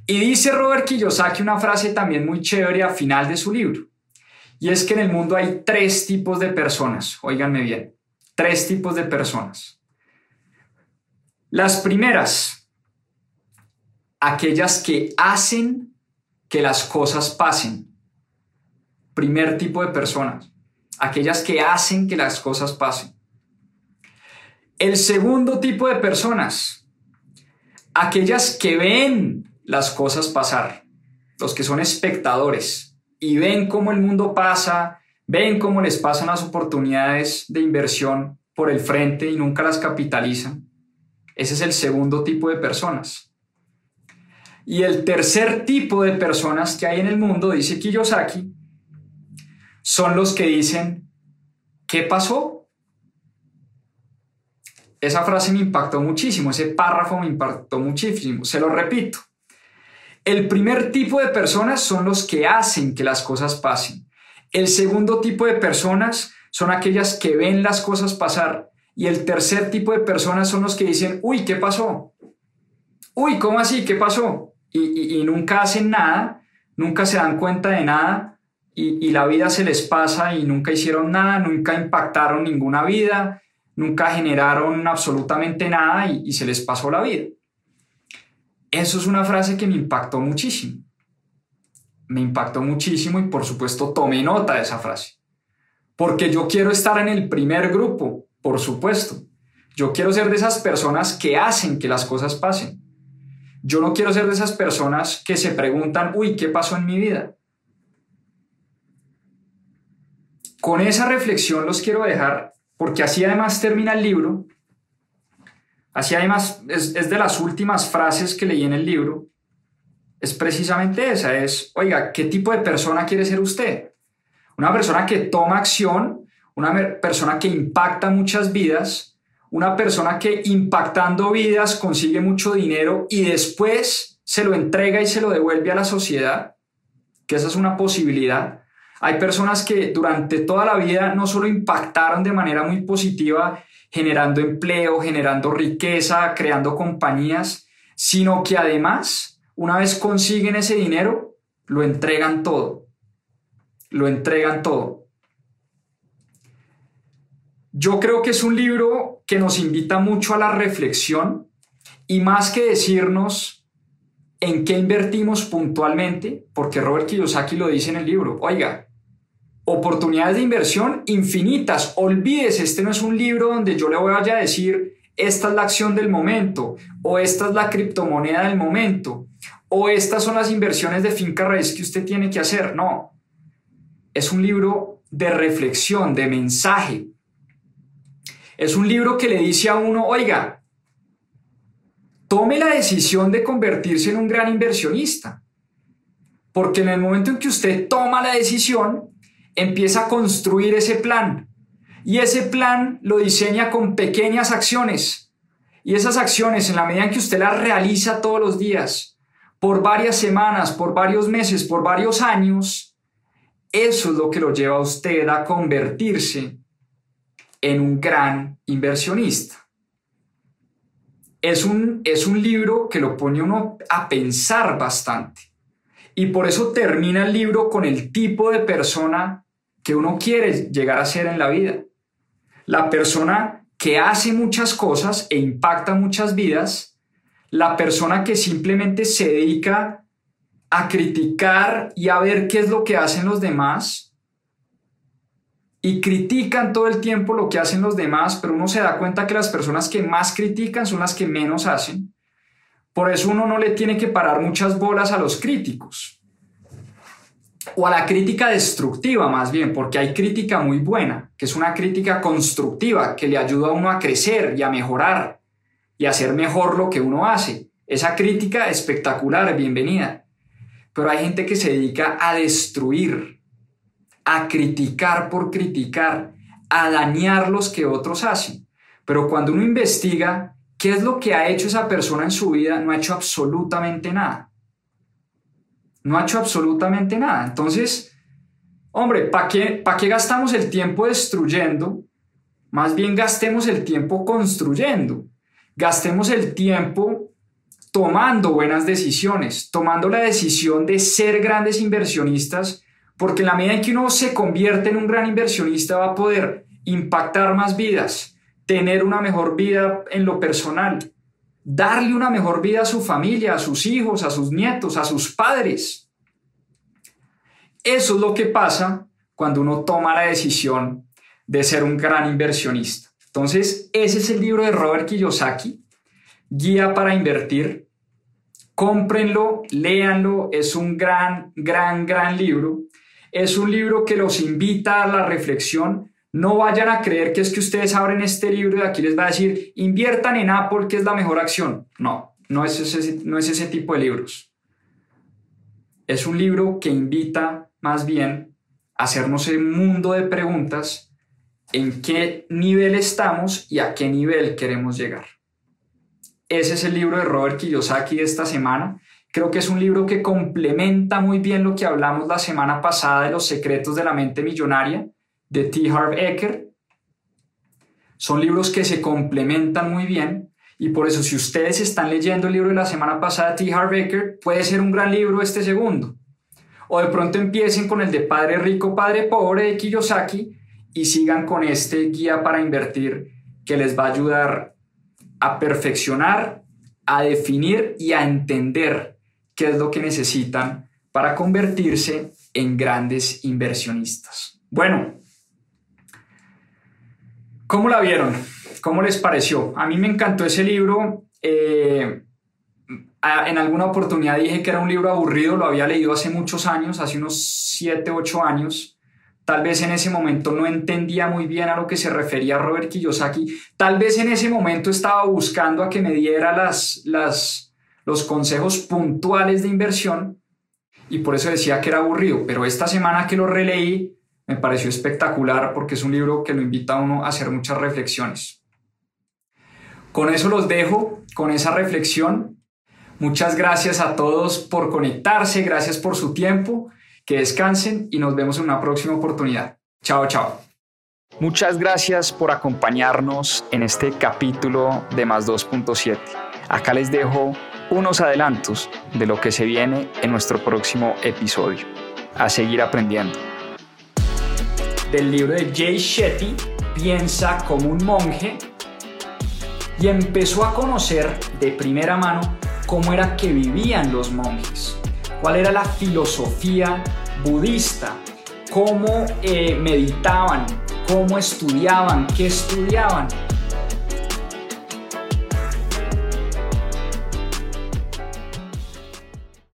Speaker 1: Y dice Robert Kiyosaki una frase también muy chévere al final de su libro, y es que en el mundo hay tres tipos de personas, oíganme bien, tres tipos de personas. Las primeras aquellas que hacen que las cosas pasen. Primer tipo de personas, aquellas que hacen que las cosas pasen. El segundo tipo de personas, aquellas que ven las cosas pasar, los que son espectadores y ven cómo el mundo pasa, ven cómo les pasan las oportunidades de inversión por el frente y nunca las capitalizan. Ese es el segundo tipo de personas. Y el tercer tipo de personas que hay en el mundo, dice Kiyosaki, son los que dicen, ¿qué pasó? Esa frase me impactó muchísimo, ese párrafo me impactó muchísimo, se lo repito. El primer tipo de personas son los que hacen que las cosas pasen. El segundo tipo de personas son aquellas que ven las cosas pasar. Y el tercer tipo de personas son los que dicen, uy, ¿qué pasó? Uy, ¿cómo así? ¿Qué pasó? Y, nunca hacen nada, nunca se dan cuenta de nada y, la vida se les pasa y nunca hicieron nada, nunca impactaron ninguna vida, nunca generaron absolutamente nada y, y se les pasó la vida. Eso es una frase que me impactó muchísimo. Me impactó muchísimo y por supuesto tomé nota de esa frase. Porque yo quiero estar en el primer grupo, por supuesto. Yo quiero ser de esas personas que hacen que las cosas pasen. Yo no quiero ser de esas personas que se preguntan, uy, ¿qué pasó en mi vida? con esa reflexión los quiero dejar, porque así además termina el libro. Así además es, es de las últimas frases que leí en el libro. Es precisamente esa, es, oiga, ¿qué tipo de persona quiere ser usted? Una persona que toma acción, una persona que impacta muchas vidas, una persona que impactando vidas consigue mucho dinero y después se lo entrega y se lo devuelve a la sociedad, que esa es una posibilidad. Hay personas que durante toda la vida no solo impactaron de manera muy positiva, generando empleo, generando riqueza, creando compañías, sino que además, una vez consiguen ese dinero, lo entregan todo. Lo entregan todo. Yo creo que es un libro que nos invita mucho a la reflexión y más que decirnos en qué invertimos puntualmente, porque Robert Kiyosaki lo dice en el libro, oiga, oportunidades de inversión infinitas, olvídese, este no es un libro donde yo le voy a decir, esta es la acción del momento, o esta es la criptomoneda del momento, o estas son las inversiones de finca raíz que usted tiene que hacer, no, es un libro de reflexión, de mensaje, es un libro que le dice a uno, oiga, tome la decisión de convertirse en un gran inversionista. Porque en el momento en que usted toma la decisión, empieza a construir ese plan. Y ese plan lo diseña con pequeñas acciones. Y esas acciones, en la medida en que usted las realiza todos los días, por varias semanas, por varios meses, por varios años, eso es lo que lo lleva a usted a convertirse en un gran inversionista. Es un, es un libro que lo pone uno a pensar bastante. Y por eso termina el libro con el tipo de persona que uno quiere llegar a ser en la vida. La persona que hace muchas cosas e impacta muchas vidas, la persona que simplemente se dedica a criticar y a ver qué es lo que hacen los demás y critican todo el tiempo lo que hacen los demás, pero uno se da cuenta que las personas que más critican son las que menos hacen. Por eso uno no le tiene que parar muchas bolas a los críticos. O a la crítica destructiva más bien, porque hay crítica muy buena, que es una crítica constructiva, que le ayuda a uno a crecer y a mejorar y a hacer mejor lo que uno hace. Esa crítica espectacular, bienvenida. Pero hay gente que se dedica a destruir, a criticar por criticar, a dañar los que otros hacen. Pero cuando uno investiga qué es lo que ha hecho esa persona en su vida, no ha hecho absolutamente nada. No ha hecho absolutamente nada. Entonces, hombre, ¿para qué, ¿para qué gastamos el tiempo destruyendo? Más bien gastemos el tiempo construyendo. Gastemos el tiempo tomando buenas decisiones, tomando la decisión de ser grandes inversionistas porque en la medida en que uno se convierte en un gran inversionista va a poder impactar más vidas, tener una mejor vida en lo personal, darle una mejor vida a su familia, a sus hijos, a sus nietos, a sus padres. Eso es lo que pasa cuando uno toma la decisión de ser un gran inversionista. Entonces, ese es el libro de Robert Kiyosaki, Guía para Invertir. Cómprenlo, léanlo, es un gran, gran, gran libro. Es un libro que los invita a la reflexión. No vayan a creer que es que ustedes abren este libro y aquí les va a decir, inviertan en Apple, que es la mejor acción. No, no es ese, no es ese tipo de libros. Es un libro que invita más bien a hacernos un mundo de preguntas en qué nivel estamos y a qué nivel queremos llegar. Ese es el libro de Robert Kiyosaki de esta semana. Creo que es un libro que complementa muy bien lo que hablamos la semana pasada de los secretos de la mente millonaria de T. Harv Eker. Son libros que se complementan muy bien y por eso si ustedes están leyendo el libro de la semana pasada de T. Harv Eker, puede ser un gran libro este segundo. O de pronto empiecen con el de Padre Rico, Padre Pobre de Kiyosaki y sigan con este guía para invertir que les va a ayudar a perfeccionar, a definir y a entender qué es lo que necesitan para convertirse en grandes inversionistas. Bueno, ¿cómo la vieron? ¿Cómo les pareció? A mí me encantó ese libro. Eh, en alguna oportunidad dije que era un libro aburrido, lo había leído hace muchos años, hace unos 7, 8 años, Tal vez en ese momento no entendía muy bien a lo que se refería Robert Kiyosaki. Tal vez en ese momento estaba buscando a que me diera las, las, los consejos puntuales de inversión y por eso decía que era aburrido. Pero esta semana que lo releí me pareció espectacular porque es un libro que lo invita a uno a hacer muchas reflexiones. Con eso los dejo, con esa reflexión. Muchas gracias a todos por conectarse, gracias por su tiempo que descansen y nos vemos en una próxima oportunidad. Chao, chao. Muchas gracias por acompañarnos en este capítulo de Más 2.7. Acá les dejo unos adelantos de lo que se viene en nuestro próximo episodio. A seguir aprendiendo. Del libro de Jay Shetty, Piensa como un monje, y empezó a conocer de primera mano cómo era que vivían los monjes cuál era la filosofía budista, cómo eh, meditaban, cómo estudiaban, qué estudiaban,